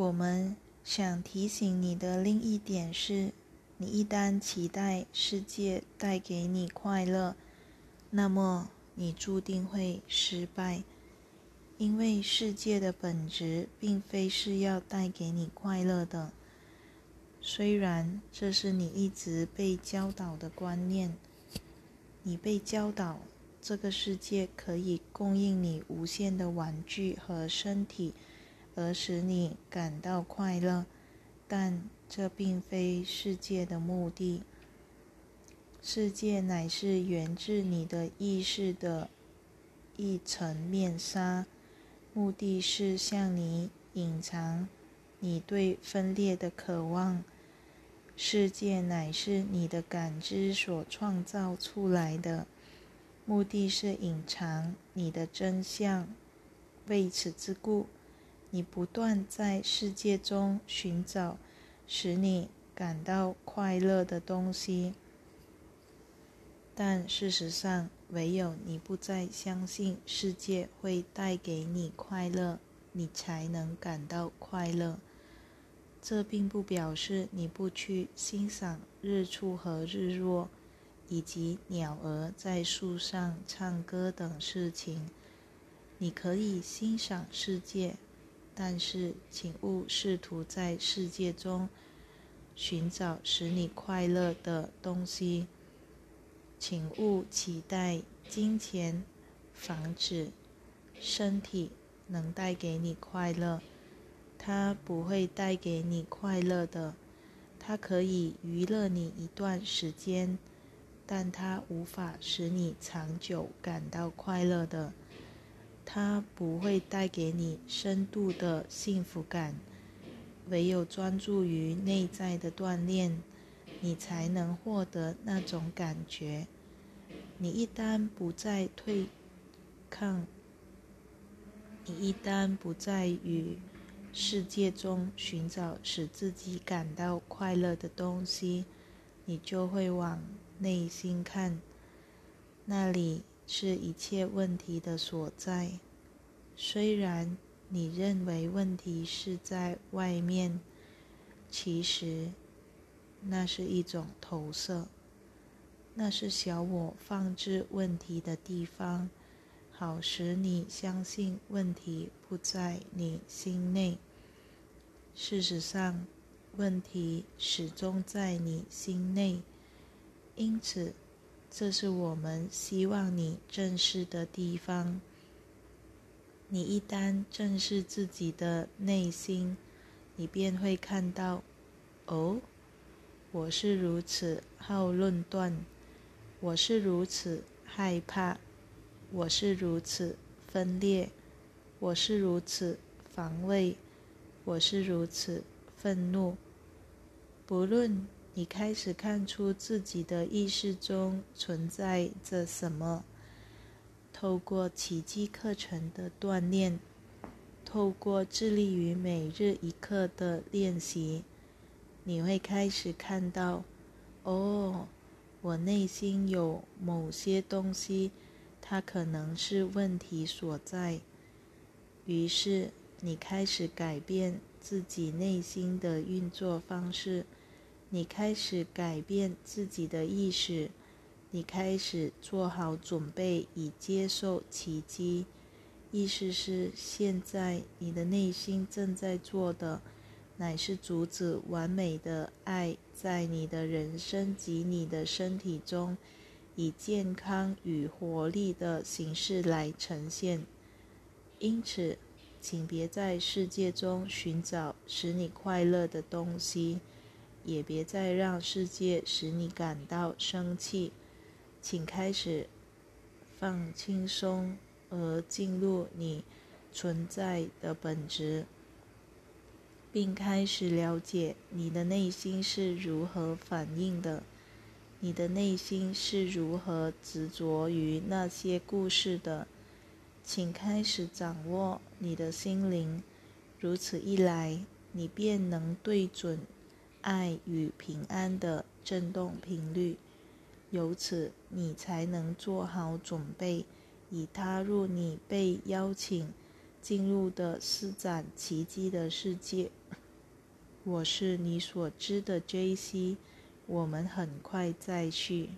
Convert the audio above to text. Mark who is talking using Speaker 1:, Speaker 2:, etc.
Speaker 1: 我们想提醒你的另一点是，你一旦期待世界带给你快乐，那么你注定会失败，因为世界的本质并非是要带给你快乐的。虽然这是你一直被教导的观念，你被教导这个世界可以供应你无限的玩具和身体。而使你感到快乐，但这并非世界的目的。世界乃是源自你的意识的一层面纱，目的是向你隐藏你对分裂的渴望。世界乃是你的感知所创造出来的，目的是隐藏你的真相。为此之故。你不断在世界中寻找使你感到快乐的东西，但事实上，唯有你不再相信世界会带给你快乐，你才能感到快乐。这并不表示你不去欣赏日出和日落，以及鸟儿在树上唱歌等事情。你可以欣赏世界。但是，请勿试图在世界中寻找使你快乐的东西。请勿期待金钱、房子、身体能带给你快乐，它不会带给你快乐的。它可以娱乐你一段时间，但它无法使你长久感到快乐的。它不会带给你深度的幸福感，唯有专注于内在的锻炼，你才能获得那种感觉。你一旦不再对抗，你一旦不再与世界中寻找使自己感到快乐的东西，你就会往内心看，那里。是一切问题的所在。虽然你认为问题是在外面，其实那是一种投射，那是小我放置问题的地方，好使你相信问题不在你心内。事实上，问题始终在你心内，因此。这是我们希望你正视的地方。你一旦正视自己的内心，你便会看到：哦，我是如此好论断，我是如此害怕，我是如此分裂，我是如此防卫，我是如此愤怒。不论。你开始看出自己的意识中存在着什么。透过奇迹课程的锻炼，透过致力于每日一刻的练习，你会开始看到：哦，我内心有某些东西，它可能是问题所在。于是，你开始改变自己内心的运作方式。你开始改变自己的意识，你开始做好准备以接受奇迹。意思是，现在你的内心正在做的，乃是阻止完美的爱在你的人生及你的身体中，以健康与活力的形式来呈现。因此，请别在世界中寻找使你快乐的东西。也别再让世界使你感到生气，请开始放轻松，而进入你存在的本质，并开始了解你的内心是如何反应的，你的内心是如何执着于那些故事的。请开始掌握你的心灵，如此一来，你便能对准。爱与平安的振动频率，由此你才能做好准备，以踏入你被邀请进入的施展奇迹的世界。我是你所知的 J.C.，我们很快再续。